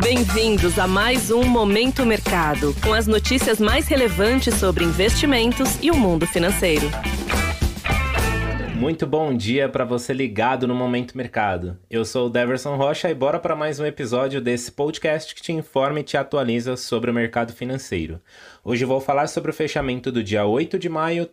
Bem-vindos a mais um Momento Mercado, com as notícias mais relevantes sobre investimentos e o mundo financeiro. Muito bom dia para você ligado no Momento Mercado. Eu sou o Deverson Rocha e bora para mais um episódio desse podcast que te informa e te atualiza sobre o mercado financeiro. Hoje vou falar sobre o fechamento do dia 8 de maio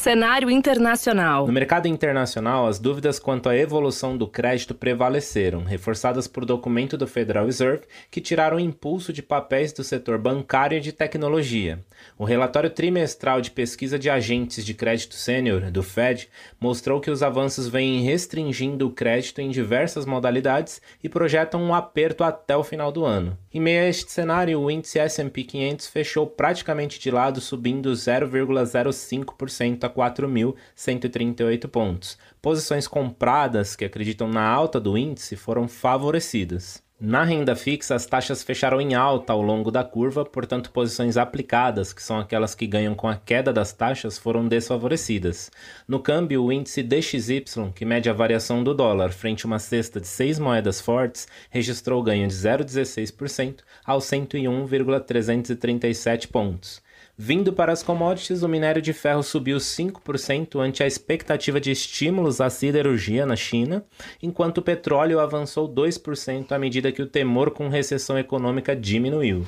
Cenário internacional. No mercado internacional, as dúvidas quanto à evolução do crédito prevaleceram, reforçadas por documento do Federal Reserve que tiraram o impulso de papéis do setor bancário e de tecnologia. O relatório trimestral de pesquisa de agentes de crédito sênior do Fed mostrou que os avanços vêm restringindo o crédito em diversas modalidades e projetam um aperto até o final do ano. Em meio a este cenário, o índice S&P 500 fechou praticamente de lado, subindo 0,05% 4.138 pontos. Posições compradas que acreditam na alta do índice foram favorecidas. Na renda fixa, as taxas fecharam em alta ao longo da curva, portanto, posições aplicadas, que são aquelas que ganham com a queda das taxas, foram desfavorecidas. No câmbio, o índice DXY, que mede a variação do dólar frente a uma cesta de seis moedas fortes, registrou ganho de 0,16% aos 101,337 pontos. Vindo para as commodities, o minério de ferro subiu 5% ante a expectativa de estímulos à siderurgia na China, enquanto o petróleo avançou 2% à medida que o temor com recessão econômica diminuiu.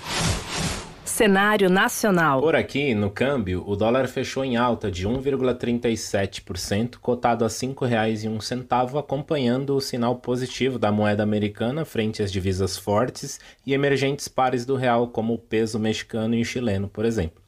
Cenário nacional. Por aqui, no câmbio, o dólar fechou em alta de 1,37%, cotado a R$ 5,01, acompanhando o sinal positivo da moeda americana frente às divisas fortes e emergentes pares do real, como o peso mexicano e o chileno, por exemplo.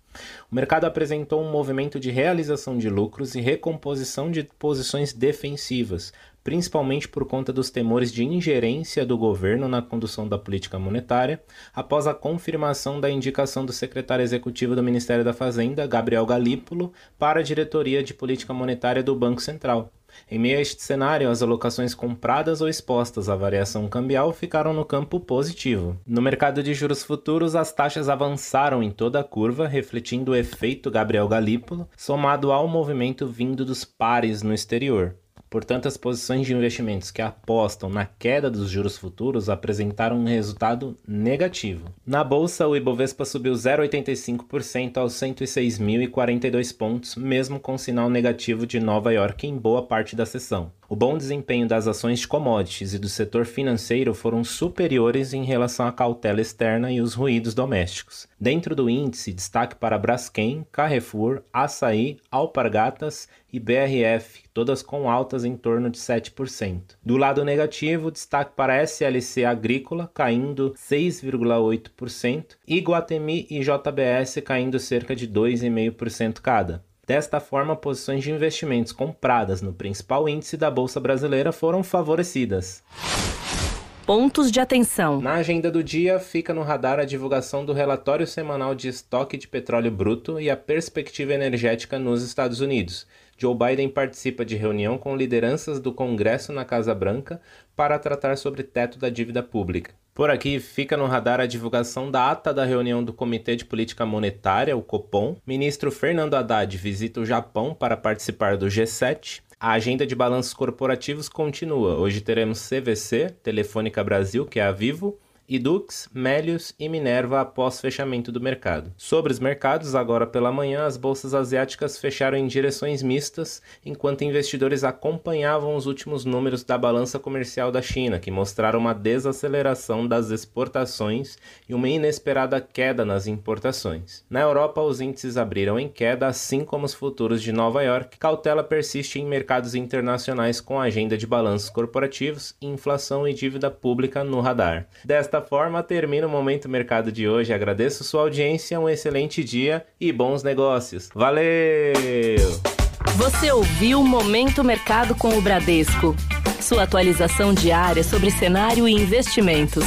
O mercado apresentou um movimento de realização de lucros e recomposição de posições defensivas, principalmente por conta dos temores de ingerência do governo na condução da política monetária, após a confirmação da indicação do secretário executivo do Ministério da Fazenda, Gabriel Galípolo, para a diretoria de política monetária do Banco Central. Em meio a este cenário, as alocações compradas ou expostas à variação cambial ficaram no campo positivo. No mercado de juros futuros, as taxas avançaram em toda a curva, refletindo o efeito Gabriel Galípolo, somado ao movimento vindo dos pares no exterior. Portanto, as posições de investimentos que apostam na queda dos juros futuros apresentaram um resultado negativo. Na bolsa, o Ibovespa subiu 0,85% aos 106.042 pontos, mesmo com sinal negativo de Nova York em boa parte da sessão. O bom desempenho das ações de commodities e do setor financeiro foram superiores em relação à cautela externa e os ruídos domésticos. Dentro do índice, destaque para Braskem, Carrefour, Açaí, Alpargatas e BRF, todas com altas em torno de 7%. Do lado negativo, destaque para SLC Agrícola, caindo 6,8%, e Guatemi e JBS caindo cerca de 2,5% cada. Desta forma, posições de investimentos compradas no principal índice da Bolsa Brasileira foram favorecidas. Pontos de atenção. Na agenda do dia, fica no radar a divulgação do relatório semanal de estoque de petróleo bruto e a perspectiva energética nos Estados Unidos. Joe Biden participa de reunião com lideranças do Congresso na Casa Branca para tratar sobre teto da dívida pública. Por aqui fica no radar a divulgação da ata da reunião do Comitê de Política Monetária, o Copom. Ministro Fernando Haddad visita o Japão para participar do G7. A agenda de balanços corporativos continua. Hoje teremos CVC, Telefônica Brasil, que é a Vivo, Idux, Melius e Minerva após fechamento do mercado. Sobre os mercados, agora pela manhã, as bolsas asiáticas fecharam em direções mistas, enquanto investidores acompanhavam os últimos números da balança comercial da China, que mostraram uma desaceleração das exportações e uma inesperada queda nas importações. Na Europa, os índices abriram em queda, assim como os futuros de Nova York. Cautela persiste em mercados internacionais com agenda de balanços corporativos, inflação e dívida pública no radar. Desta desta forma, termina o Momento Mercado de hoje. Agradeço sua audiência, um excelente dia e bons negócios. Valeu! Você ouviu Momento Mercado com o Bradesco. Sua atualização diária sobre cenário e investimentos.